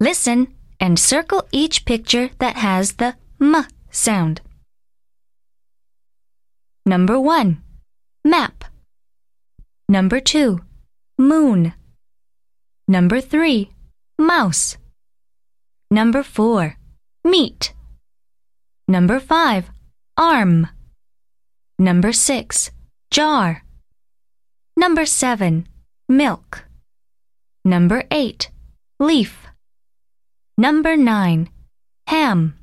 Listen and circle each picture that has the M sound. Number 1. Map. Number 2. Moon. Number 3. Mouse. Number 4. Meat. Number 5. Arm. Number 6. Jar. Number 7. Milk. Number 8 leaf. Number 9. Ham.